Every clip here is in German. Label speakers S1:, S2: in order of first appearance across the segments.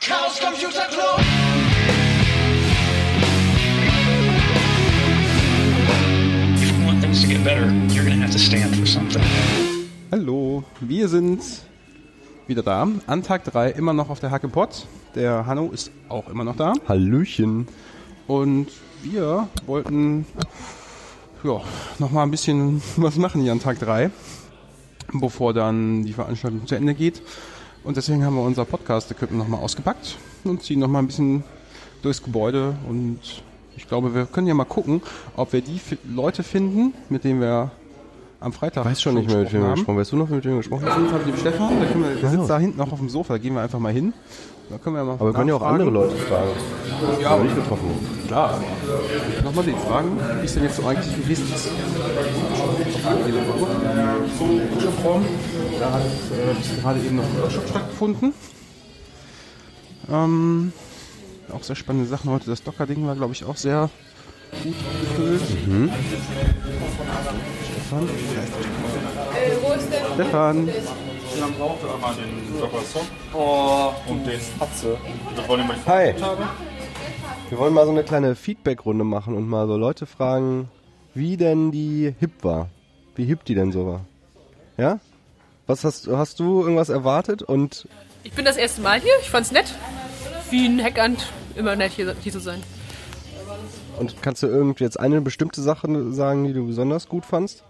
S1: Chaos Computer Club.
S2: If you want things to get better, you're to have to stand for something.
S3: Hallo, wir sind wieder da. An Tag 3 immer noch auf der Hacke Pot. Der Hanno ist auch immer noch da.
S4: Hallöchen.
S3: Und wir wollten ja, noch mal ein bisschen was machen hier an Tag 3, bevor dann die Veranstaltung zu Ende geht. Und deswegen haben wir unser Podcast-Equipment noch mal ausgepackt und ziehen noch mal ein bisschen durchs Gebäude. Und ich glaube, wir können ja mal gucken, ob wir die Leute finden, mit denen wir am Freitag
S4: Weiß schon nicht mehr, mit wem wir
S3: haben.
S4: gesprochen Weißt du noch, mit wem wir gesprochen haben?
S3: sind halt mit dem Stefan, da wir, der sitzt da hinten noch auf dem Sofa, da gehen wir einfach mal hin. Da können wir mal
S4: Aber wir können ja auch andere Leute fragen. Die
S3: Ja,
S4: wir nicht getroffen
S3: Klar. Nochmal die Fragen, wie ist denn jetzt so eigentlich gewesen? Das Workshop-Raum. Da hat äh, gerade eben noch ein Workshop stattgefunden. Ähm, auch sehr spannende Sachen heute. Das Docker-Ding war, glaube ich, auch sehr gut gefüllt. Stefan, da ist der Stefan.
S5: Dann braucht er einmal den Dr. Sock und den Atze. Wir wollen die
S4: Hi. Wir wollen mal so eine kleine Feedback-Runde machen und mal so Leute fragen, wie denn die hip war. Wie hip die denn so war. Ja? Was hast, hast du irgendwas erwartet und
S6: Ich bin das erste Mal hier. Ich fand's nett. Wie ein Hackant. Immer nett hier, hier zu sein.
S4: Und kannst du irgendwie jetzt eine bestimmte Sache sagen, die du besonders gut fandst?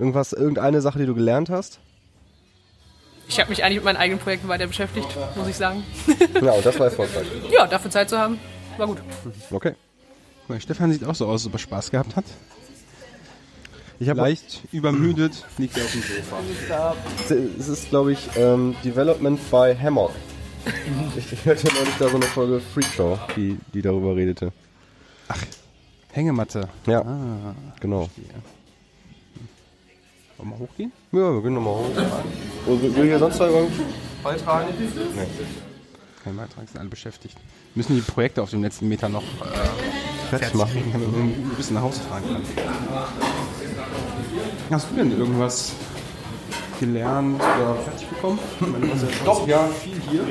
S4: Irgendwas, irgendeine Sache, die du gelernt hast?
S6: Ich habe mich eigentlich mit meinen eigenen Projekten weiter beschäftigt, muss ich sagen.
S4: Ja, und das war erfolgreich.
S6: Ja, dafür Zeit zu haben, war gut.
S4: Okay.
S3: Guck mal, Stefan sieht auch so aus, als ob er Spaß gehabt hat.
S4: Ich habe
S3: Leicht übermüdet, liegt er auf dem Sofa.
S4: Es ist, glaube ich, ähm, Development by Hammock. Ich, hörte neulich da so eine Folge Freak Show, die, die darüber redete.
S3: Hängematte.
S4: Ja,
S3: Ah,
S4: genau.
S3: Wollen wir hochgehen?
S4: Ja, wir gehen nochmal hoch. Und will hier sonst noch jemand beitragen? Nee.
S3: Kein Beitrag, sind alle beschäftigt. Wir müssen die Projekte auf dem letzten Meter noch äh,
S4: Fertig machen.
S3: damit wir ein bisschen nach Hause fahren kann. Hast du denn irgendwas gelernt oder fertig bekommen? Doch, ja, viel hier.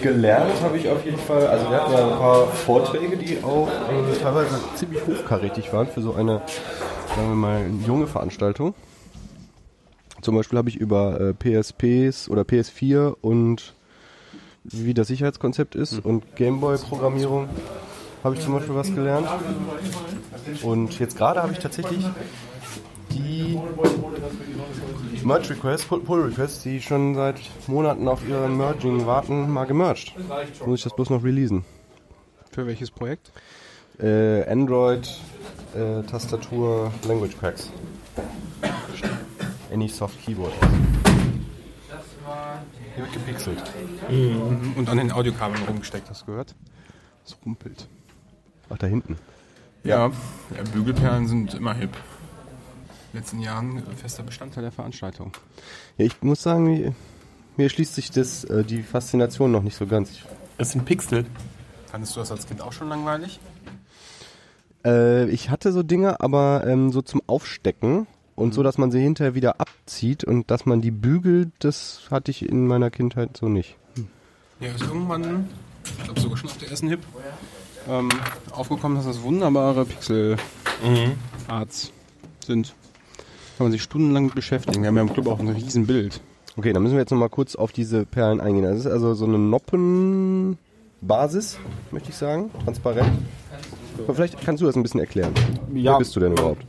S4: Gelernt habe ich auf jeden Fall. Also wir hatten ja ein paar Vorträge, die auch äh, teilweise ziemlich hochkarätig waren für so eine, sagen wir mal, junge Veranstaltung. Zum Beispiel habe ich über äh, PSPs oder PS4 und wie das Sicherheitskonzept ist und Gameboy-Programmierung habe ich zum Beispiel was gelernt. Und jetzt gerade habe ich tatsächlich die Merge Requests, Pull, Pull Requests, die schon seit Monaten auf ihre Merging warten, mal gemerged. Muss ich das bloß noch releasen.
S3: Für welches Projekt?
S4: Äh, Android, äh, Tastatur, Language Packs. Any Soft Keyboard. Hier wird gepixelt.
S3: Und an den Audiokabeln rumgesteckt, hast du gehört? Es rumpelt.
S4: Ach, da hinten.
S3: Ja, ja, Bügelperlen sind immer hip. In den letzten Jahren fester Bestandteil der Veranstaltung.
S4: Ja, ich muss sagen, mir, schließt sich das, äh, die Faszination noch nicht so ganz.
S5: Es sind Pixel.
S3: Fandest du das als Kind auch schon langweilig?
S4: äh, ich hatte so Dinge, aber ähm, so zum Aufstecken und so, dass man sie hinterher wieder abzieht und dass man die bügelt, das hatte ich in meiner Kindheit so nicht.
S3: Ja, ist irgendwann, ich glaube sogar schon auf der ersten Hip, ähm, aufgekommen, dass das wunderbare Pixel-Arts sind. Kann man sich stundenlang mit beschäftigen. Wir haben ja im Club auch ein riesen Bild.
S4: Okay, dann müssen wir jetzt noch mal kurz auf diese Perlen eingehen. Das ist also so eine Noppenbasis, möchte ich sagen, transparent. Aber vielleicht kannst du das ein bisschen erklären.
S5: Ja.
S4: Wer bist du denn überhaupt?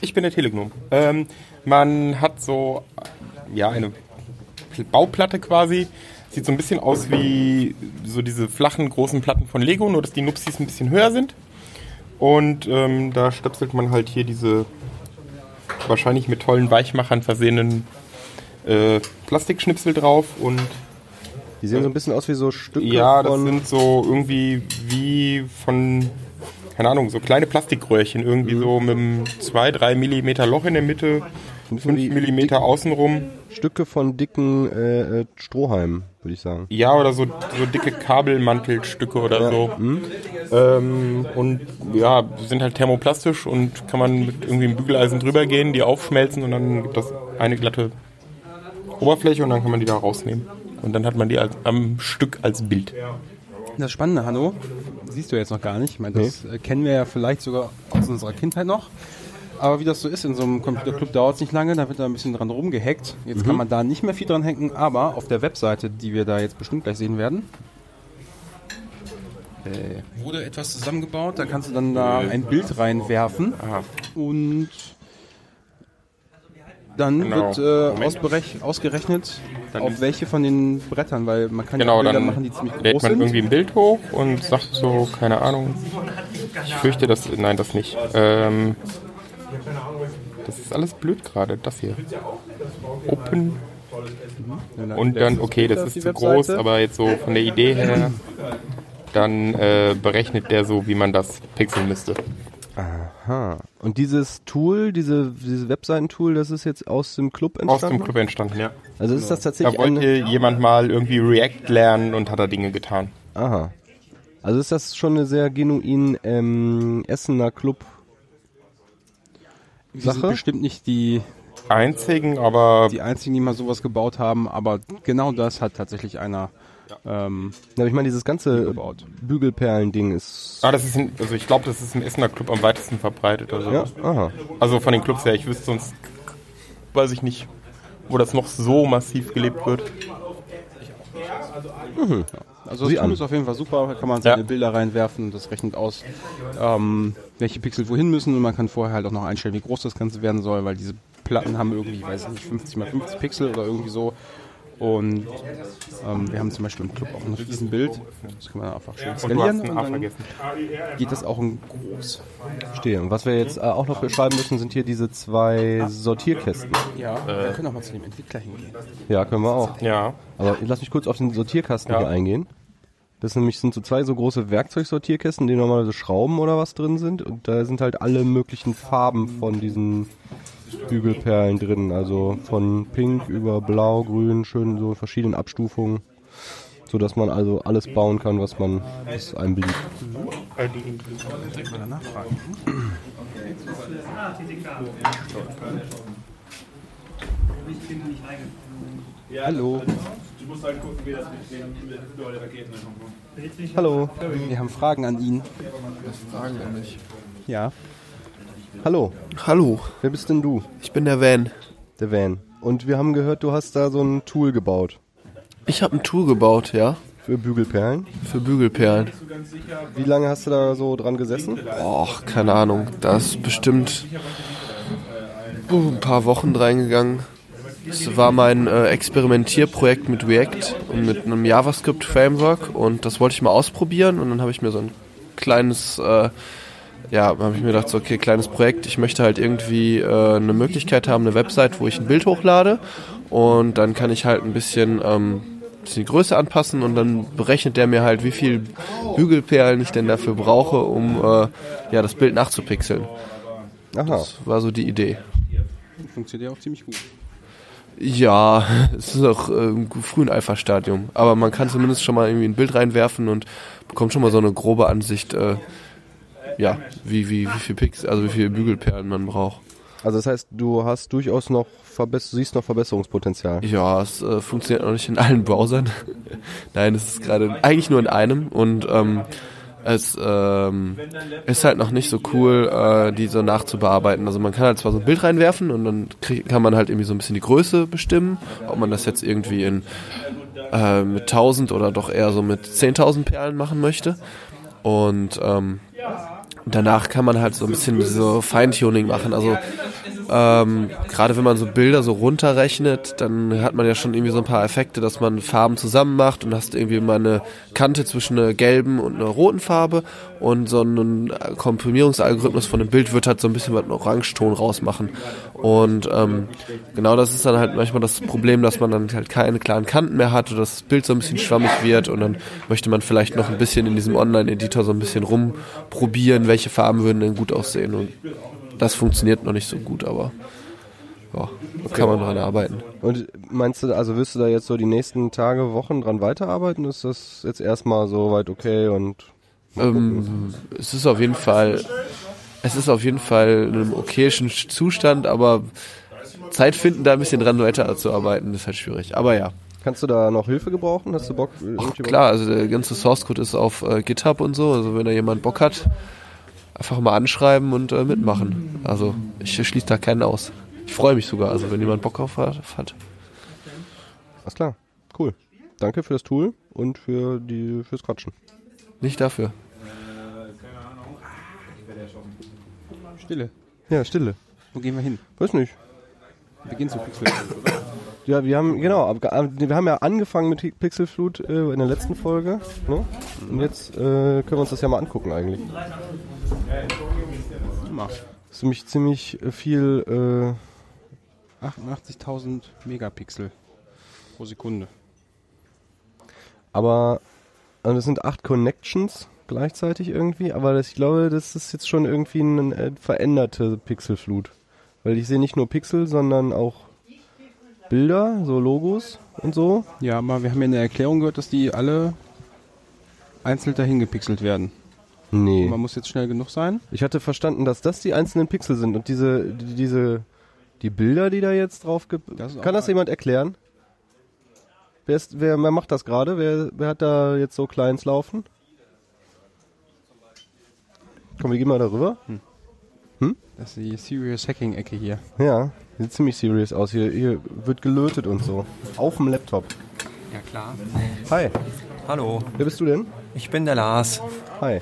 S5: Ich bin der Telegnum. Ähm, man hat so ja eine Pl- Bauplatte quasi. Sieht so ein bisschen aus wie so diese flachen großen Platten von Lego, nur dass die Nupsis ein bisschen höher sind. Und ähm, da stöpselt man halt hier diese wahrscheinlich mit tollen Weichmachern versehenen äh, Plastikschnipsel drauf und
S4: Die sehen so ein bisschen aus wie so Stücke
S5: Ja, das
S4: von...
S5: sind so irgendwie wie von, keine Ahnung, so kleine Plastikröhrchen, irgendwie so mit einem 2-3 Millimeter Loch in der Mitte,
S4: bisschen
S5: 5
S4: wie
S5: Millimeter außenrum.
S4: Stücke von dicken äh, äh, Strohhalmen, würde ich sagen.
S5: Ja, oder so, so dicke Kabelmantelstücke oder so. Ähm, und ja, sind halt thermoplastisch und kann man mit irgendwie einem Bügeleisen drüber gehen, die aufschmelzen und dann gibt das eine glatte Oberfläche und dann kann man die da rausnehmen. und dann hat man die als, am Stück als Bild.
S3: Das Spannende, Hanno, siehst du jetzt noch gar nicht. Ich meine, das äh, kennen wir ja vielleicht sogar aus unserer Kindheit noch. Aber wie das so ist, in so einem Computerclub dauert es nicht lange, da wird da ein bisschen dran rumgehackt. Jetzt kann man da nicht mehr viel dran hacken, aber auf der Webseite, die wir da jetzt bestimmt gleich sehen werden, äh, wurde etwas zusammengebaut. Da kannst du dann da ein Bild reinwerfen
S5: Aha.
S3: und dann
S5: Genau.
S3: wird äh, ausberech- ausgerechnet,
S5: Dann
S3: auf welche von den Brettern, weil man kann ja
S5: Genau,
S3: Bilder
S5: dann
S3: machen, die ziemlich
S5: lädt
S3: groß
S5: man
S3: sind.
S5: irgendwie ein Bild hoch und sagt so, keine Ahnung. Ich fürchte, das. Nein, das nicht. Ähm, das ist alles blöd gerade, das hier. Open. Und dann, okay, das ist zu groß, aber jetzt so von der Idee her, dann äh, berechnet der so, wie man das pixeln müsste.
S4: Aha. Und dieses Tool, diese, dieses Webseitentool, das ist jetzt aus dem Club
S5: Aus
S4: entstanden?
S5: dem Club entstanden, ja.
S4: Also ist das
S5: Da
S4: tatsächlich
S5: wollte
S4: eine...
S5: jemand mal irgendwie React lernen und hat da Dinge getan.
S4: Aha. Also ist das schon eine sehr genuin ähm, Essener Club
S3: Wir sind
S4: Sache?
S3: bestimmt nicht die,
S5: Einzigen, aber
S3: die einzigen, die mal sowas gebaut haben, aber genau das hat tatsächlich einer ähm,
S4: Ja, aber ich meine, dieses ganze. Bügelperlen-Ding ist...
S5: ah, das ist ein, also ich glaube, das ist im Essener Club am weitesten verbreitet. Also,
S4: Ja, aha.
S5: also von den Clubs her, ich wüsste sonst, weiß ich nicht, wo das noch so massiv gelebt wird.
S3: Also das
S4: Sieh
S3: Tool
S4: an.
S3: ist auf jeden Fall super, da kann man seine
S5: Ja.
S3: Bilder reinwerfen und das rechnet aus, ähm, welche Pixel wohin müssen und man kann vorher halt auch noch einstellen, wie groß das Ganze werden soll, weil diese Platten haben irgendwie, weiß ich nicht, 50 mal 50 Pixel oder irgendwie so. Und ähm, wir haben zum Beispiel im Club auch ein Riesenbild. Das kann man einfach schön
S5: Und
S3: skalieren
S5: ein
S3: und
S5: A
S3: dann geht das auch in groß.
S4: Verstehe. Und was wir jetzt äh, auch noch beschreiben müssen, sind hier diese zwei Sortierkästen.
S3: Ja, wir können auch mal zu dem Entwickler hingehen.
S4: Ja, können wir auch.
S5: Ja.
S4: Aber lass mich kurz auf den Sortierkasten
S5: Ja.
S4: hier eingehen. Das sind nämlich sind so zwei so große Werkzeugsortierkästen, in denen normalerweise Schrauben oder was drin sind. Und da sind halt alle möglichen Farben von diesen Bügelperlen drin. Also von pink über blau, grün, schön so in verschiedenen Abstufungen. So dass man also alles bauen kann, was man, was einem beliebt.
S3: Hallo,
S4: Hallo.
S3: wir haben Fragen an ihn.
S1: Fragen an mich.
S3: Ja.
S4: Hallo.
S1: Hallo,
S4: Wer bist denn du?
S1: ich bin der Van.
S4: Der Van. Und wir haben gehört, du hast da so ein Tool gebaut.
S1: Ich habe ein Tool gebaut, ja,
S4: Für Bügelperlen.
S1: für Bügelperlen.
S4: Wie lange hast du da so dran gesessen?
S1: Och, keine Ahnung, da ist bestimmt uh, ein paar Wochen reingegangen. Es war mein äh, Experimentierprojekt mit React und mit einem JavaScript-Framework und das wollte ich mal ausprobieren und dann habe ich mir so ein kleines, äh, ja, habe ich mir gedacht, so, okay, kleines Projekt, ich möchte halt irgendwie äh, eine Möglichkeit haben, eine Website, wo ich ein Bild hochlade und dann kann ich halt ein bisschen, ähm, bisschen die Größe anpassen und dann berechnet der mir halt, wie viel Bügelperlen ich denn dafür brauche, um äh, ja, das Bild nachzupixeln.
S4: Aha.
S1: Das war so die Idee.
S3: Funktioniert ja auch ziemlich gut.
S1: Ja, es ist auch äh, im frühen Alpha-Stadium. Aber man kann zumindest schon mal irgendwie ein Bild reinwerfen und bekommt schon mal so eine grobe Ansicht, äh, ja, wie, wie, wie viel Pix, also wie viele Bügelperlen man braucht.
S4: Also das heißt, du hast durchaus noch Verbess siehst noch Verbesserungspotenzial.
S1: Ja, es äh, funktioniert noch nicht in allen Browsern. Nein, es ist gerade eigentlich nur in einem und ähm, es ähm, ist halt noch nicht so cool, äh, die so nachzubearbeiten. Also man kann halt zwar so ein Bild reinwerfen und dann krieg, kann man halt irgendwie so ein bisschen die Größe bestimmen, ob man das jetzt irgendwie in äh, mit 1000 oder doch eher so mit 10.000 Perlen machen möchte. Und ähm, danach kann man halt so ein bisschen so Feintuning machen. Also ähm, gerade wenn man so Bilder so runterrechnet, dann hat man ja schon irgendwie so ein paar Effekte, dass man Farben zusammen macht und hast irgendwie mal eine Kante zwischen einer gelben und einer roten Farbe und so ein Komprimierungsalgorithmus von dem Bild wird halt so ein bisschen was einen Orangeton rausmachen. Und ähm, genau das ist dann halt manchmal das Problem, dass man dann halt keine klaren Kanten mehr hat oder das Bild so ein bisschen schwammig wird und dann möchte man vielleicht noch ein bisschen in diesem Online-Editor so ein bisschen rumprobieren, welche Farben würden denn gut aussehen und das funktioniert noch nicht so gut, aber ja, da kann man dran arbeiten.
S4: Und meinst du, also wirst du da jetzt so die nächsten Tage, Wochen dran weiterarbeiten? Ist das jetzt erstmal so weit okay und
S1: Ähm, es ist auf jeden Fall, es ist auf jeden Fall in einem okayischen Zustand, aber Zeit finden, da ein bisschen dran weiterzuarbeiten, ist halt schwierig. Aber ja,
S4: Kannst du da noch Hilfe gebrauchen? Hast du Bock? irgendjemand-
S1: Klar, also der ganze Source Code ist auf äh, GitHub und so. Also wenn da jemand Bock hat, einfach mal anschreiben und äh, mitmachen. Also ich schließe da keinen aus. Ich freue mich sogar, also wenn jemand Bock drauf hat.
S4: Alles klar. Cool. Danke für das Tool und für die fürs Quatschen.
S1: Nicht dafür.
S3: Stille.
S4: Ja, Stille.
S3: Wo gehen wir hin?
S4: Weiß nicht.
S3: Wir gehen zu Pixel.
S4: Ja, wir haben genau, wir haben ja angefangen mit Pixelflut äh, in der letzten Folge. Ne? Und jetzt äh, können wir uns das ja mal angucken eigentlich. Das ist nämlich ziemlich äh, viel. Äh,
S3: 88.000 Megapixel pro Sekunde.
S4: aber also das sind acht Connections gleichzeitig irgendwie. Aber das, ich glaube, das ist jetzt schon irgendwie eine äh, veränderte Pixelflut, weil ich sehe nicht nur Pixel, sondern auch Bilder, so Logos und so.
S3: Ja, aber wir haben ja in der Erklärung gehört, dass die alle einzeln dahin gepixelt werden.
S4: Nee.
S3: Man muss jetzt schnell genug sein.
S4: Ich hatte verstanden, dass das die einzelnen Pixel sind und diese, die, diese, die Bilder, die da jetzt drauf gibt.
S3: Das
S4: Kann das jemand erklären? Wer, ist, wer, wer macht das gerade? Wer, wer hat da jetzt so Clients laufen? Komm, wir gehen mal darüber.
S3: Das ist die Serious Hacking-Ecke hier.
S4: Ja, sieht ziemlich serious aus. Hier, hier wird gelötet und so. Auf dem Laptop.
S7: Ja klar.
S4: Hi,
S7: Hallo,
S4: wer bist du denn?
S7: ich bin der Lars.
S4: Hi.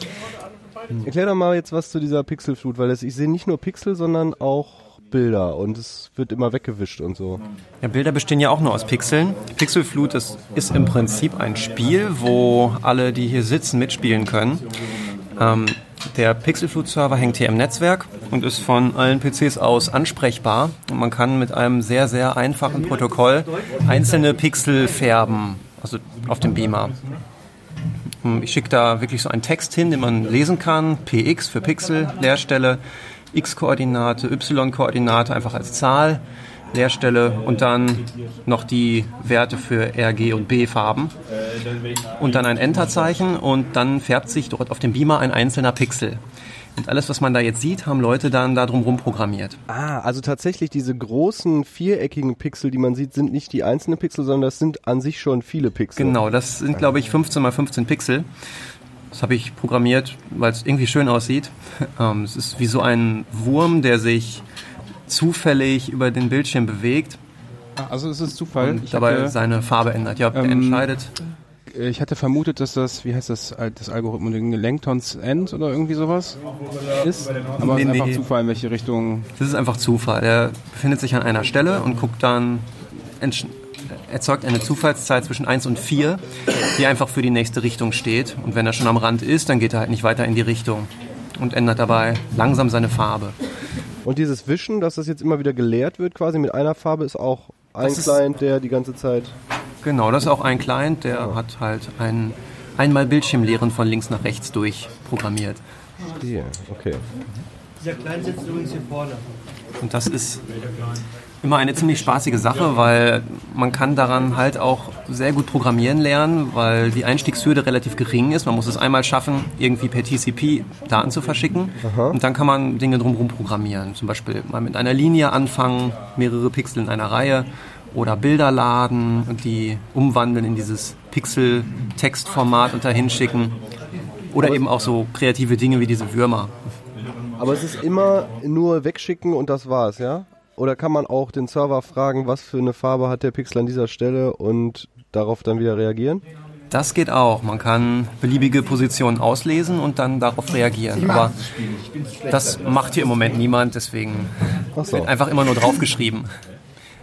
S4: Erklär doch mal jetzt was zu dieser Pixelflut, weil das, ich sehe nicht nur Pixel, sondern auch Bilder und es wird immer weggewischt und so.
S7: Ja, Bilder bestehen ja auch nur aus Pixeln. Pixelflut ist, ist im Prinzip ein Spiel, wo alle, die hier sitzen, mitspielen können. Ähm, der Pixelflut-Server hängt hier im Netzwerk und ist von allen PCs aus ansprechbar. Und man kann mit einem sehr, sehr einfachen Protokoll einzelne Pixel färben, also auf dem Beamer. Ich schicke da wirklich so einen Text hin, den man lesen kann. PX für Pixel, Leerstelle, X-Koordinate, Y-Koordinate einfach als Zahl, Leerstelle und dann noch die Werte für RG und B-Farben. Und dann ein Enterzeichen und dann färbt sich dort auf dem Beamer ein einzelner Pixel. Und alles, was man da jetzt sieht, haben Leute dann da drum rum programmiert.
S4: Ah, also tatsächlich diese großen viereckigen Pixel, die man sieht, sind nicht die einzelnen Pixel, sondern das sind an sich schon viele Pixel.
S7: Genau, das sind, glaube ich, 15 mal 15 Pixel. Das habe ich programmiert, weil es irgendwie schön aussieht. Ähm, es ist wie so ein Wurm, der sich zufällig über den Bildschirm bewegt
S3: Ah, Also es ist Zufall.
S7: und
S3: Ich
S7: dabei
S3: hatte,
S7: seine Farbe ändert. Ja,
S3: ähm,
S7: entscheidet.
S3: Äh, ich hatte vermutet, dass das, wie heißt das, das Algorithmus, Langtons End oder irgendwie sowas ist. Aber es
S7: Nee,
S3: ist einfach
S7: nee.
S3: Zufall, in welche Richtung.
S7: Das ist einfach Zufall. Er befindet sich an einer Stelle und guckt dann, erzeugt eine Zufallszeit zwischen 1 und 4, die einfach für die nächste Richtung steht. Und wenn er schon am Rand ist, dann geht er halt nicht weiter in die Richtung und ändert dabei langsam seine Farbe.
S4: Und dieses Wischen, dass das jetzt immer wieder geleert wird, quasi mit einer Farbe, ist auch ein
S7: Das
S4: Client, der die ganze Zeit.
S7: Genau, das ist auch ein Client, der hat halt ein einmal Bildschirmleeren von links nach rechts durch programmiert.
S4: Yeah, okay.
S8: Dieser Kleine sitzt übrigens hier vorne.
S7: Und das ist immer eine ziemlich spaßige Sache, weil man kann daran halt auch sehr gut programmieren lernen, weil die Einstiegshürde relativ gering ist. Man muss es einmal schaffen, irgendwie per TCP Daten zu verschicken. Und dann kann man Dinge drumherum programmieren. Zum Beispiel mal mit einer Linie anfangen, mehrere Pixel in einer Reihe oder Bilder laden und die umwandeln in dieses Pixel-Textformat und dahin schicken. Oder eben auch so kreative Dinge wie diese Würmer.
S4: Aber es ist immer nur wegschicken und das war's, ja? Oder kann man auch den Server fragen, was für eine Farbe hat der Pixel an dieser Stelle und darauf dann wieder reagieren?
S7: Das geht auch. Man kann beliebige Positionen auslesen und dann darauf reagieren. Aber das macht hier im Moment niemand, deswegen
S4: so.
S7: wird einfach immer nur draufgeschrieben.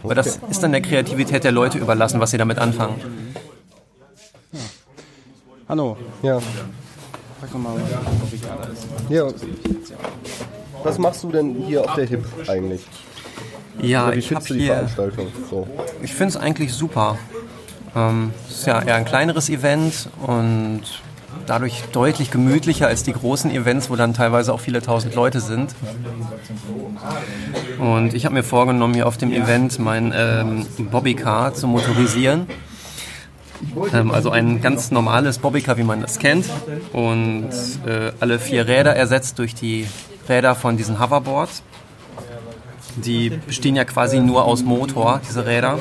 S7: Aber das ist dann der Kreativität der Leute überlassen, was sie damit anfangen.
S3: Hanno,
S4: Ja.
S3: mal, ob ich alles.
S4: ja. Was machst du denn hier auf der HIP eigentlich?
S7: Ja,
S4: Oder wie
S7: ich habe
S4: findest du die
S7: hier,
S4: Veranstaltung? So.
S7: ich finde es eigentlich super. Ähm, es ist ja eher ein kleineres Event und dadurch deutlich gemütlicher als die großen Events, wo dann teilweise auch viele tausend Leute sind. Und ich habe mir vorgenommen, hier auf dem Event mein ähm, Bobbycar zu motorisieren. Ähm, also ein ganz normales Bobbycar, wie man das kennt. Und äh, alle vier Räder ersetzt durch die Räder von diesen Hoverboards. Die bestehen ja quasi nur aus Motor, diese Räder.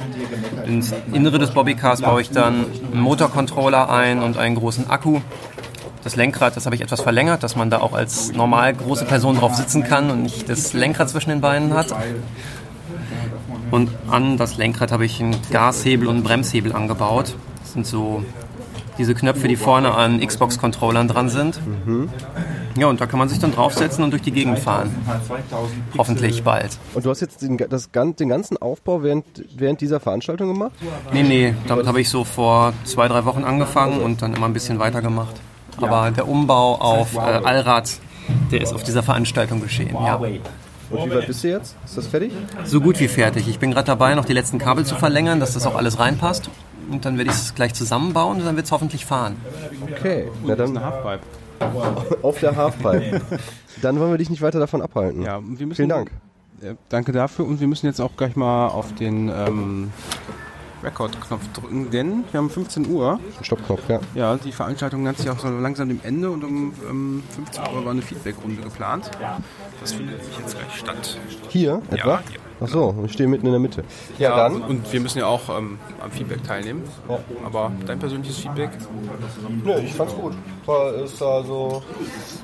S7: Ins Innere des Bobbycars baue ich dann einen Motorcontroller ein und einen großen Akku. Das Lenkrad, das habe ich etwas verlängert, dass man da auch als normal große Person drauf sitzen kann und nicht das Lenkrad zwischen den Beinen hat. Und an das Lenkrad habe ich einen Gashebel und einen Bremshebel angebaut. Das sind so diese Knöpfe, die vorne an Xbox-Controllern dran sind. Ja, und da kann man sich dann draufsetzen und durch die Gegend fahren. Hoffentlich bald.
S9: Und du hast jetzt den, das, den ganzen Aufbau während, während dieser Veranstaltung gemacht?
S7: Nee, nee, damit habe ich so vor zwei, drei Wochen angefangen und dann immer ein bisschen weitergemacht. Aber der Umbau auf äh, Allrad, der ist auf dieser Veranstaltung geschehen, ja.
S9: Und wie weit bist du jetzt? Ist das fertig?
S7: So gut wie fertig. Ich bin gerade dabei, noch die letzten Kabel zu verlängern, dass das auch alles reinpasst. Und dann werde ich es gleich zusammenbauen und dann wird es hoffentlich fahren.
S9: Okay, na dann
S3: Eine Halfpipe.
S9: auf der Halfpipe. dann wollen wir dich nicht weiter davon abhalten.
S3: Ja, wir müssen,
S9: Vielen Dank.
S3: Äh, danke dafür und wir müssen jetzt auch gleich mal auf den ähm, Record-Knopf drücken, denn wir haben 15 Uhr.
S9: Stoppknopf, ja.
S3: Ja, die Veranstaltung nennt sich auch so langsam dem Ende und um ähm, 15 Uhr war eine Feedbackrunde geplant. Das findet nämlich jetzt gleich statt.
S9: Hier etwa?
S3: hier.
S9: Ach so, ich stehe mitten in der Mitte. Ja, dann.
S3: Und wir müssen ja auch ähm, am Feedback teilnehmen.
S9: Ja.
S3: Aber dein persönliches Feedback?
S9: Nö, ich fand's gut. War, ist also,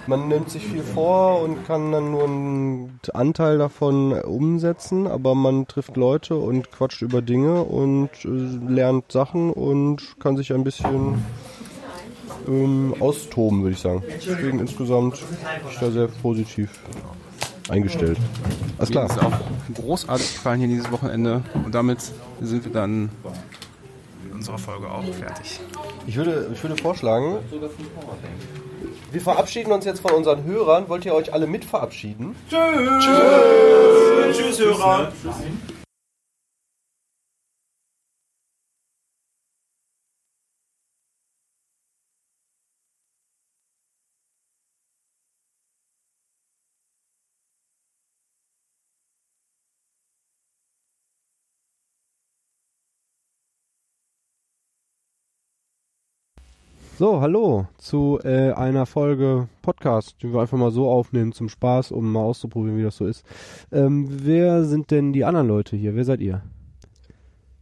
S9: man nimmt sich viel vor und kann dann nur einen Anteil davon umsetzen, aber man trifft Leute und quatscht über Dinge und äh, lernt Sachen und kann sich ein bisschen ähm, austoben, würde ich sagen. Deswegen insgesamt bin ich da sehr positiv eingestellt. Alles
S3: Mir
S9: klar.
S3: ist auch großartig gefallen hier dieses Wochenende und damit sind wir dann mit unserer Folge auch fertig.
S9: Ich würde, ich würde vorschlagen, wir verabschieden uns jetzt von unseren Hörern. Wollt ihr euch alle mit verabschieden? So, hallo zu äh, einer Folge Podcast, die wir einfach mal so aufnehmen zum Spaß, um mal auszuprobieren, wie das so ist. Ähm, wer sind denn die anderen Leute hier? Wer seid ihr?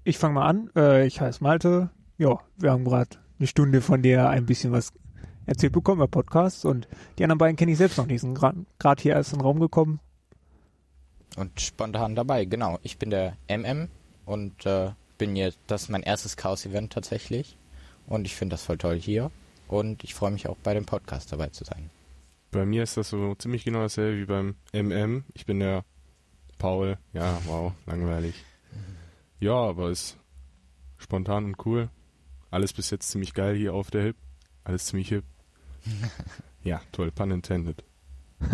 S10: Ich fange mal an. Äh, ich heiße Malte. Ja, wir haben gerade eine Stunde von dir ein bisschen was erzählt bekommen über Podcasts und die anderen beiden kenne ich selbst noch nicht. Sind gerade hier erst in den Raum gekommen.
S11: Und spontan dabei, genau. Ich bin der MM und äh, bin jetzt, das ist mein erstes Chaos-Event tatsächlich. Und ich finde das voll toll hier. Und ich freue mich auch bei dem Podcast dabei zu sein.
S12: Bei mir ist das so ziemlich genau dasselbe wie beim MM. Ich bin der Paul. Ja, wow, langweilig. Ja, aber ist spontan und cool. Alles bis jetzt ziemlich geil hier auf der Hip. Alles ziemlich hip. Ja, toll, pun intended.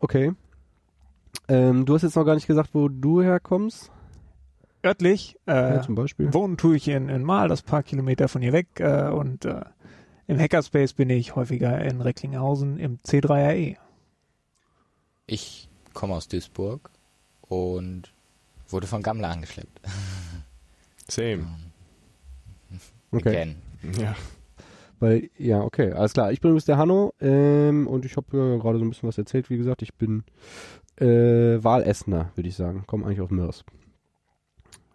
S9: Okay. Ähm, du hast jetzt noch gar nicht gesagt, wo du herkommst.
S10: Örtlich äh,
S9: Ja, zum Beispiel.
S10: wohnen tue ich in, in Mahl, das paar Kilometer von hier weg. Äh, und äh, im Hackerspace bin ich häufiger in Recklinghausen im C3RE.
S11: Ich komme aus Duisburg und wurde von Gammler angeschleppt.
S12: Same.
S9: Okay.
S11: Again.
S12: Ja.
S9: Weil, ja, okay, alles klar. Ich bin übrigens der Hanno ähm, und ich habe ja gerade so ein bisschen was erzählt. Wie gesagt, ich bin äh, Wahlessener, würde ich sagen. Komme eigentlich aus Mörs.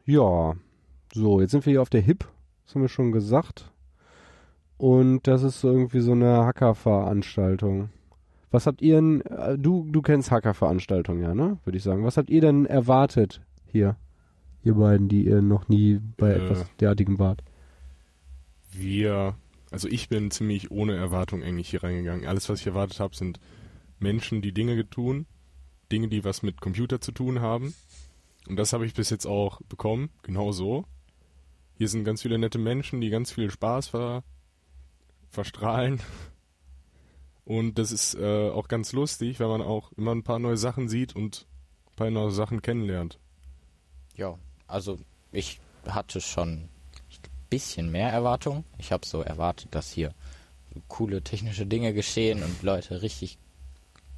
S9: Ja, so, jetzt sind wir hier auf der HIP. Das haben wir schon gesagt. Und das ist irgendwie so eine Hacker-Veranstaltung. Was habt ihr denn, äh, du, du kennst Hacker-Veranstaltungen, ja, ne? Würde ich sagen. Was habt ihr denn erwartet hier? Ihr beiden, die ihr noch nie bei
S12: Äh.
S9: etwas derartigem wart.
S12: Wir, also ich bin ziemlich ohne Erwartung eigentlich hier reingegangen. Alles, was ich erwartet habe, sind Menschen, die Dinge tun, Dinge, die was mit Computer zu tun haben. Und das habe ich bis jetzt auch bekommen, genau so. Hier sind ganz viele nette Menschen, die ganz viel Spaß ver verstrahlen. Und das ist äh, auch ganz lustig, weil man auch immer ein paar neue Sachen sieht und ein paar neue Sachen kennenlernt.
S11: Ja, also ich hatte schon ein bisschen mehr Erwartung. Ich habe so erwartet, dass hier coole technische Dinge geschehen und Leute richtig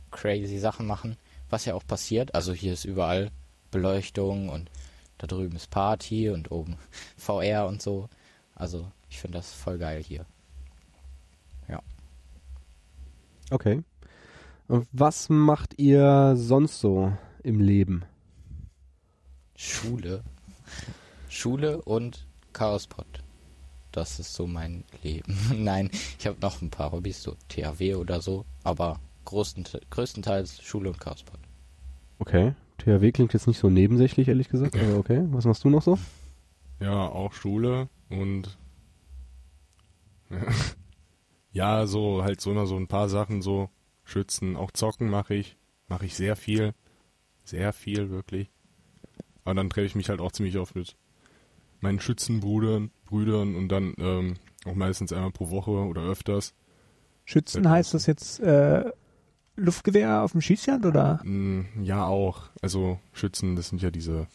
S11: crazy Sachen machen, was ja auch passiert. Also hier ist überall Beleuchtung und da drüben ist Party und oben VR und so. Also ich finde das voll geil hier.
S9: Okay. Und was macht ihr sonst so im Leben?
S11: Schule. Schule und Chaospot. Das ist so mein Leben. Nein, ich habe noch ein paar Hobbys, so THW oder so, aber größtenteils Schule und Chaospot.
S9: Okay. THW klingt jetzt nicht so nebensächlich, ehrlich gesagt, aber okay. Was machst du noch so?
S12: Ja, auch Schule und ja, so halt so immer so ein paar Sachen so schützen, auch zocken mache ich, mache ich sehr viel, sehr viel wirklich. Aber dann treffe ich mich halt auch ziemlich oft mit meinen Schützenbrüdern, Brüdern und dann ähm, auch meistens einmal pro Woche oder öfters.
S10: Schützen heißt das jetzt äh, Luftgewehr auf dem Schießstand oder?
S12: Mm, Ja, auch. Also Schützen, das sind ja diese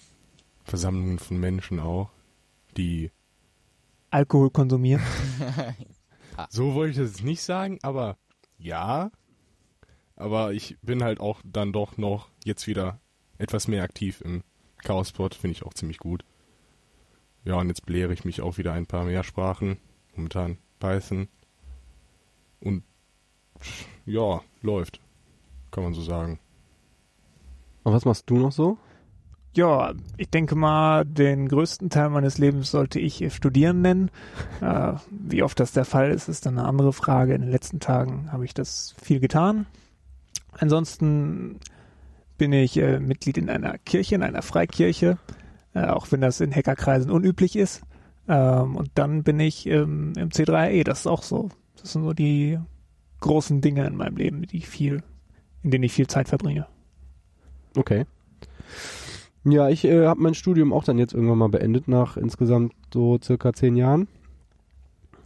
S12: Versammlungen von Menschen auch, die
S10: Alkohol konsumieren.
S12: So wollte ich das jetzt nicht sagen, aber ja. Aber ich bin halt auch dann doch noch jetzt wieder etwas mehr aktiv im Chaosport, finde ich auch ziemlich gut. Ja, und jetzt belehre ich mich auch wieder ein paar mehr Sprachen. Momentan Python. Und ja, läuft. Kann man so sagen.
S9: Und was machst du noch so?
S10: Ja, ich denke mal, den größten Teil meines Lebens sollte ich studieren nennen. Äh, wie oft das der Fall ist, ist dann eine andere Frage. In den letzten Tagen habe ich das viel getan. Ansonsten bin ich äh, Mitglied in einer Kirche, in einer Freikirche, äh, auch wenn das in Hackerkreisen unüblich ist. Ähm, und dann bin ich ähm, im C3E, das ist auch so. Das sind so die großen Dinge in meinem Leben, die ich viel, in denen ich viel Zeit verbringe.
S9: Okay. Ja, ich äh, habe mein Studium auch dann jetzt irgendwann mal beendet, nach insgesamt so circa zehn Jahren.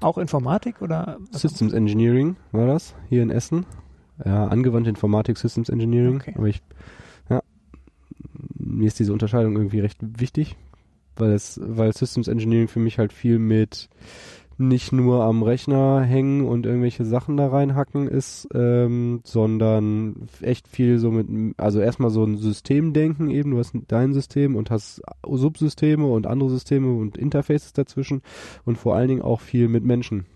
S10: Auch Informatik oder?
S9: Systems Engineering war das, hier in Essen. Ja, angewandte Informatik, Systems Engineering.
S10: Okay.
S9: Aber ich, ja, mir ist diese Unterscheidung irgendwie recht wichtig, weil es, weil Systems Engineering für mich halt viel mit nicht nur am Rechner hängen und irgendwelche Sachen da reinhacken ist, ähm, sondern echt viel so mit, also erstmal so ein Systemdenken eben, du hast dein System und hast Subsysteme und andere Systeme und Interfaces dazwischen und vor allen Dingen auch viel mit Menschen.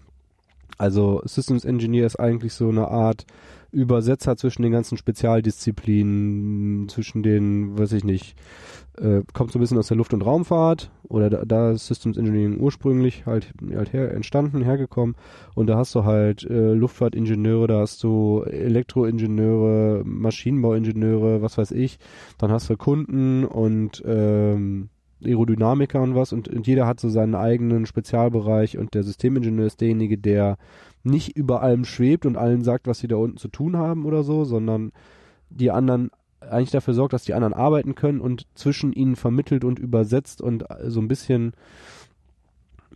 S9: Also Systems Engineer ist eigentlich so eine Art Übersetzer zwischen den ganzen Spezialdisziplinen, zwischen den, weiß ich nicht, äh, kommt so ein bisschen aus der Luft- und Raumfahrt oder da, da ist Systems Engineering ursprünglich halt, halt her, entstanden, hergekommen und da hast du halt äh, Luftfahrtingenieure, da hast du Elektroingenieure, Maschinenbauingenieure, was weiß ich, dann hast du Kunden und ähm, Aerodynamiker und was und, und jeder hat so seinen eigenen Spezialbereich und der Systemingenieur ist derjenige, der nicht über allem schwebt und allen sagt, was sie da unten zu tun haben oder so, sondern die anderen eigentlich dafür sorgt, dass die anderen arbeiten können und zwischen ihnen vermittelt und übersetzt und so ein bisschen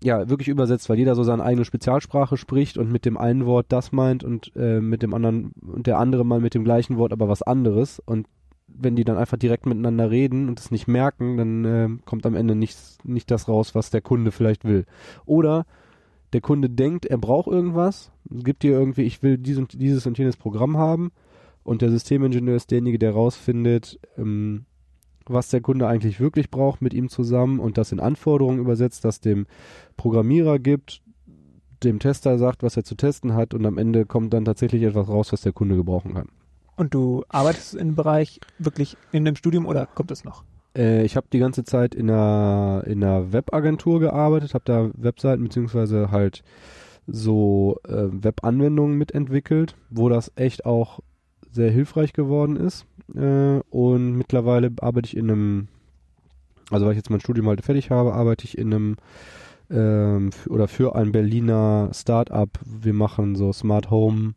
S9: ja, wirklich übersetzt, weil jeder so seine eigene Spezialsprache spricht und mit dem einen Wort das meint und äh, mit dem anderen und der andere mal mit dem gleichen Wort aber was anderes und wenn die dann einfach direkt miteinander reden und es nicht merken, dann äh, kommt am Ende nichts, nicht das raus, was der Kunde vielleicht will. Oder der Kunde denkt, er braucht irgendwas, gibt dir irgendwie, ich will dies und, dieses und jenes Programm haben und der Systemingenieur ist derjenige, der rausfindet, ähm, was der Kunde eigentlich wirklich braucht mit ihm zusammen und das in Anforderungen übersetzt, das dem Programmierer gibt, dem Tester sagt, was er zu testen hat und am Ende kommt dann tatsächlich etwas raus, was der Kunde gebrauchen kann.
S10: Und du arbeitest im Bereich wirklich in dem Studium oder kommt es noch?
S9: Äh, ich habe die ganze Zeit in einer, in einer Webagentur gearbeitet, habe da Webseiten beziehungsweise halt so äh, Webanwendungen mitentwickelt, wo das echt auch sehr hilfreich geworden ist. Äh, und mittlerweile arbeite ich in einem, also weil ich jetzt mein Studium halt fertig habe, arbeite ich in einem ähm, oder für ein Berliner Start-up. Wir machen so Smart Home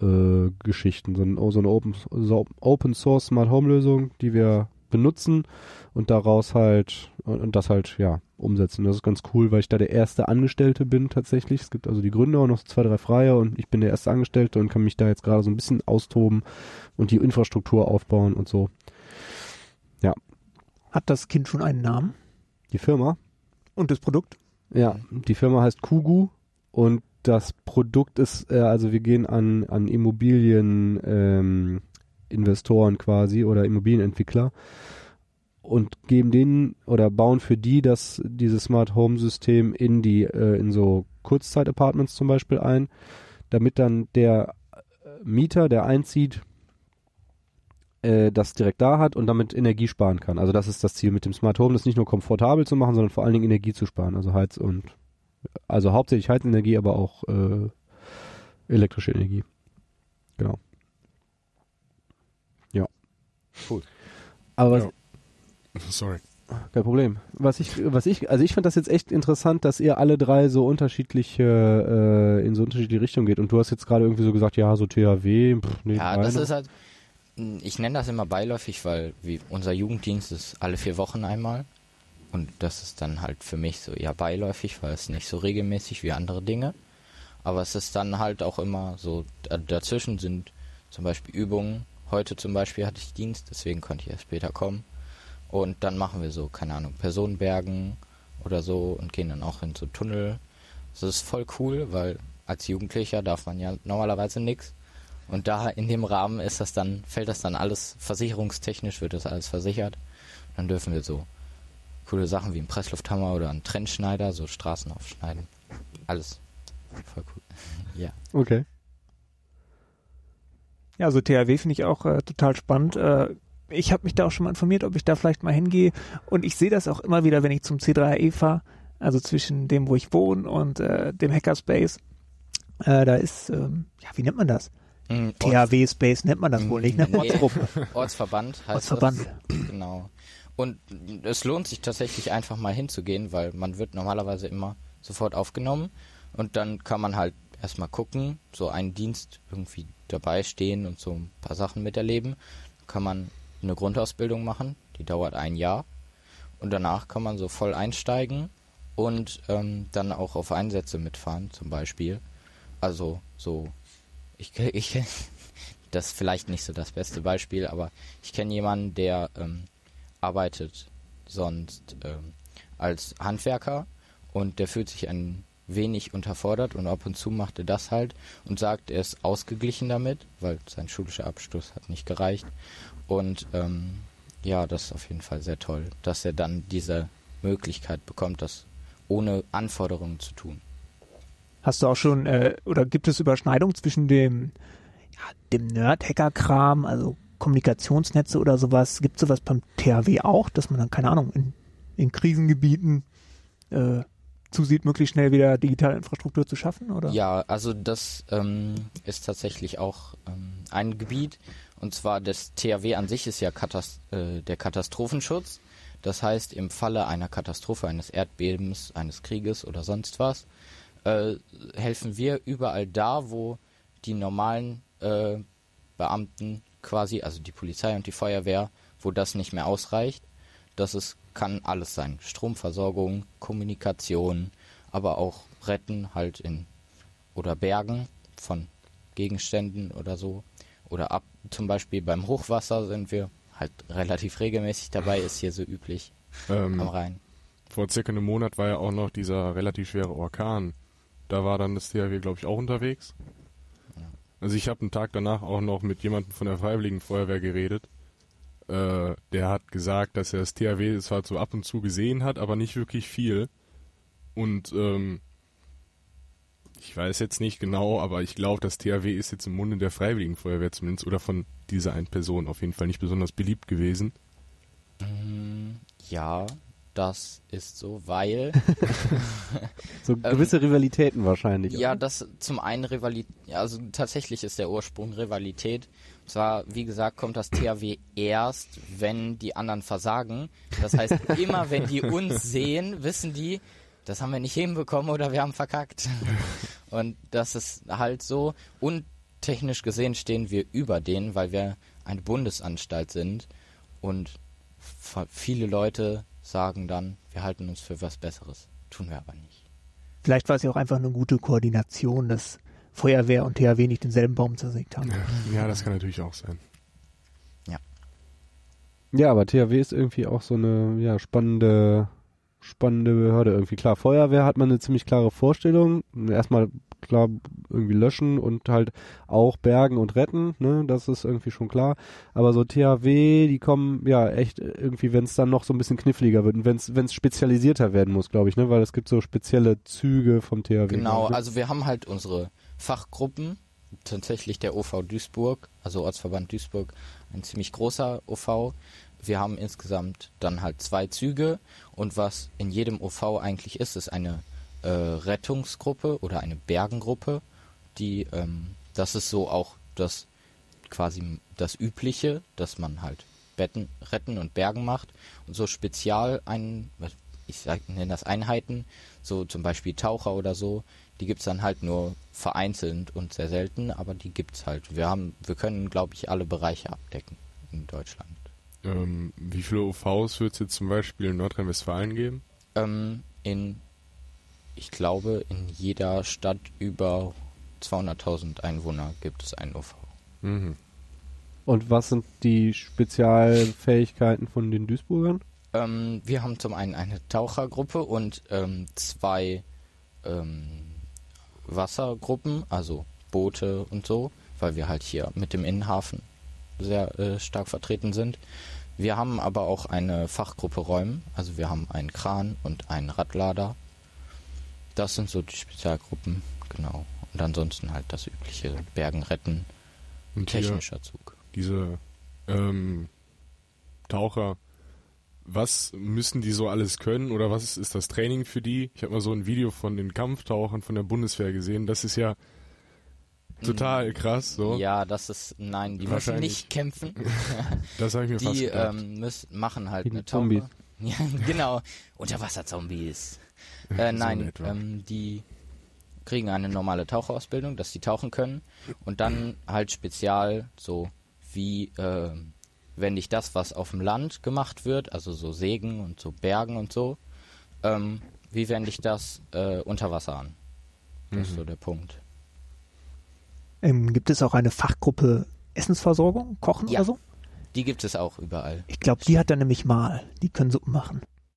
S9: äh, Geschichten, so, so eine Open, so Open Source Smart Home Lösung, die wir benutzen und daraus halt und, und das halt ja umsetzen. Das ist ganz cool, weil ich da der erste Angestellte bin tatsächlich. Es gibt also die Gründer und noch so zwei, drei Freie und ich bin der erste Angestellte und kann mich da jetzt gerade so ein bisschen austoben und die Infrastruktur aufbauen und so. Ja.
S10: Hat das Kind schon einen Namen?
S9: Die Firma?
S10: Und das Produkt?
S9: Ja, die Firma heißt Kugu und das Produkt ist, äh, also wir gehen an, an Immobilien ähm, Investoren quasi oder Immobilienentwickler und geben denen oder bauen für die das dieses Smart Home System in die äh, in so Kurzzeit Apartments zum Beispiel ein, damit dann der Mieter, der einzieht, äh, das direkt da hat und damit Energie sparen kann. Also das ist das Ziel mit dem Smart Home, das nicht nur komfortabel zu machen, sondern vor allen Dingen Energie zu sparen. Also Heiz und also hauptsächlich Heizenergie, aber auch äh, elektrische Energie. Genau. Ja.
S4: Cool.
S9: Aber was,
S12: Ja. Sorry.
S9: kein Problem. Was ich, was ich, also ich fand das jetzt echt interessant, dass ihr alle drei so unterschiedliche, äh, in so unterschiedliche Richtungen geht. Und du hast jetzt gerade irgendwie so gesagt, ja, so THW, pff, nee,
S11: Ja, das
S9: meine.
S11: ist halt, ich nenne das immer beiläufig, weil wie unser Jugenddienst ist alle vier Wochen einmal. Und das ist dann halt für mich so eher beiläufig, weil es nicht so regelmäßig wie andere Dinge. Aber es ist dann halt auch immer so, da- dazwischen sind zum Beispiel Übungen. Heute zum Beispiel hatte ich Dienst, deswegen konnte ich erst später kommen. Und dann machen wir so, keine Ahnung, Personenbergen oder so und gehen dann auch in so Tunnel. Das ist voll cool, weil als Jugendlicher darf man ja normalerweise nichts. Und da in dem Rahmen ist das dann, fällt das dann alles versicherungstechnisch, wird das alles versichert. Dann dürfen wir so coole Sachen wie einen Presslufthammer oder einen Trennschneider, so Straßen aufschneiden. Alles voll cool. ja.
S9: Okay.
S10: Ja, also THW finde ich auch äh, total spannend. Äh, ich habe mich da auch schon mal informiert, ob ich da vielleicht mal hingehe. Und ich sehe das auch immer wieder, wenn ich zum C3AE fahre, also zwischen dem, wo ich wohne und äh, dem Hackerspace. Äh, da ist, ähm, ja, wie nennt man das?
S11: Mm,
S10: THW Space nennt man das wohl nicht, ne?
S11: Nee,
S10: Ortsgruppe.
S11: Ortsverband heißt
S10: Ortsverband.
S11: das. Genau. Und es lohnt sich tatsächlich einfach mal hinzugehen, weil man wird normalerweise immer sofort aufgenommen und dann kann man halt erstmal gucken, so einen Dienst irgendwie dabei stehen und so ein paar Sachen miterleben. Kann man eine Grundausbildung machen, die dauert ein Jahr und danach kann man so voll einsteigen und ähm, dann auch auf Einsätze mitfahren zum Beispiel. Also so, ich, ich das ist vielleicht nicht so das beste Beispiel, aber ich kenne jemanden, der ähm, arbeitet sonst ähm, als Handwerker und der fühlt sich ein wenig unterfordert und ab und zu macht er das halt und sagt, er ist ausgeglichen damit, weil sein schulischer Abschluss hat nicht gereicht. Und ähm, ja, das ist auf jeden Fall sehr toll, dass er dann diese Möglichkeit bekommt, das ohne Anforderungen zu tun.
S10: Hast du auch schon, äh, oder gibt es Überschneidung zwischen dem, ja, dem Nerd-Hacker-Kram, also Kommunikationsnetze oder sowas? Gibt es sowas beim THW auch, dass man dann, keine Ahnung, in, in Krisengebieten äh, zusieht, möglichst schnell wieder digitale Infrastruktur zu schaffen? Oder?
S11: Ja, also das ähm, ist tatsächlich auch ähm, ein Gebiet. Und zwar das THW an sich ist ja Katast äh, der Katastrophenschutz. Das heißt, im Falle einer Katastrophe, eines Erdbebens, eines Krieges oder sonst was, äh, helfen wir überall da, wo die normalen äh, Beamten quasi, also die Polizei und die Feuerwehr, wo das nicht mehr ausreicht. Das ist, kann alles sein. Stromversorgung, Kommunikation, aber auch Retten halt in oder Bergen von Gegenständen oder so. Oder ab zum Beispiel beim Hochwasser sind wir halt relativ regelmäßig dabei, ist hier so üblich
S12: Ähm,
S11: am Rhein.
S12: Vor circa einem Monat war ja auch noch dieser relativ schwere Orkan. Da war dann das THW, glaube ich, auch unterwegs. Also ich habe einen Tag danach auch noch mit jemandem von der Freiwilligen Feuerwehr geredet. Äh, der hat gesagt, dass er das THW zwar so ab und zu gesehen hat, aber nicht wirklich viel. Und ähm, ich weiß jetzt nicht genau, aber ich glaube, das THW ist jetzt im Munde der Freiwilligen Feuerwehr zumindest oder von dieser einen Person auf jeden Fall nicht besonders beliebt gewesen.
S11: Ja, das ist so, weil
S9: So gewisse Rivalitäten wahrscheinlich.
S11: Ja, das zum einen Rivalität, also tatsächlich ist der Ursprung Rivalität. Und zwar, wie gesagt, kommt das THW erst, wenn die anderen versagen. Das heißt, immer wenn die uns sehen, wissen die, das haben wir nicht hinbekommen oder wir haben verkackt. Und das ist halt so. Und technisch gesehen stehen wir über denen, weil wir eine Bundesanstalt sind. Und viele Leute sagen dann, wir halten uns für was Besseres. Tun wir aber nicht.
S10: Vielleicht war es ja auch einfach eine gute Koordination, dass Feuerwehr und THW nicht denselben Baum zersägt haben.
S12: Ja, das kann natürlich auch sein.
S9: Ja, aber THW ist irgendwie auch so eine ja, spannende, spannende Behörde irgendwie. Klar, Feuerwehr hat man eine ziemlich klare Vorstellung. Erstmal klar irgendwie löschen und halt auch bergen und retten, ne? Das ist irgendwie schon klar. Aber so THW, die kommen ja echt irgendwie, wenn es dann noch so ein bisschen kniffliger wird und wenn es spezialisierter werden muss, glaube ich, ne? Weil es gibt so spezielle Züge vom THW.
S11: Genau, also wir haben halt unsere Fachgruppen, tatsächlich der OV Duisburg, also Ortsverband Duisburg, ein ziemlich großer OV. Wir haben insgesamt dann halt zwei Züge und was in jedem OV eigentlich ist, ist eine äh, Rettungsgruppe oder eine Bergengruppe, die ähm, das ist so auch das quasi das Übliche, dass man halt Betten retten und Bergen macht und so spezial ein, ich sag, nenne das Einheiten, so zum Beispiel Taucher oder so, die gibt's dann halt nur vereinzelt und sehr selten, aber die gibt's halt. Wir haben, wir können, glaube ich, alle Bereiche abdecken in Deutschland.
S12: Ähm, wie viele UVs wird es jetzt zum Beispiel in Nordrhein-Westfalen geben?
S11: Ähm, in, ich glaube, in jeder Stadt über 200.000 Einwohner gibt es einen UV.
S12: Mhm.
S9: Und was sind die Spezialfähigkeiten von den Duisburgern?
S11: Ähm, wir haben zum einen eine Tauchergruppe und ähm, zwei ähm, Wassergruppen, also Boote und so, weil wir halt hier mit dem Innenhafen sehr äh, stark vertreten sind. Wir haben aber auch eine Fachgruppe Räumen, also wir haben einen Kran und einen Radlader. Das sind so die Spezialgruppen, genau. Und ansonsten halt das übliche Bergen retten,
S12: Und
S11: technischer Zug.
S12: Diese ähm, Taucher, was müssen die so alles können oder was ist das Training für die? Ich habe mal so ein Video von den Kampftauchern von der Bundeswehr gesehen. Das ist ja total krass. So.
S11: Ja, das ist, nein, die müssen
S12: Wahrscheinlich.
S11: nicht kämpfen.
S12: Das habe ich mir
S11: die,
S12: fast gedacht.
S11: ähm, müssen, machen halt
S9: Gegen
S11: eine Taucher. Ja, genau. Unterwasserzombies.
S12: So
S11: Äh,
S12: in
S11: nein, ähm, die kriegen eine normale Taucherausbildung, dass sie tauchen können und dann halt spezial so wie ähm, wenn nicht das, was auf dem Land gemacht wird, also so Sägen und so Bergen und so, ähm, wie wende ich das äh, unter Wasser an? Das ist so der Punkt.
S10: Ähm, gibt es auch eine Fachgruppe Essensversorgung, Kochen
S11: Ja.
S10: oder so?
S11: Die gibt es auch überall.
S10: Ich glaube, die hat er nämlich mal. Die können Suppen machen.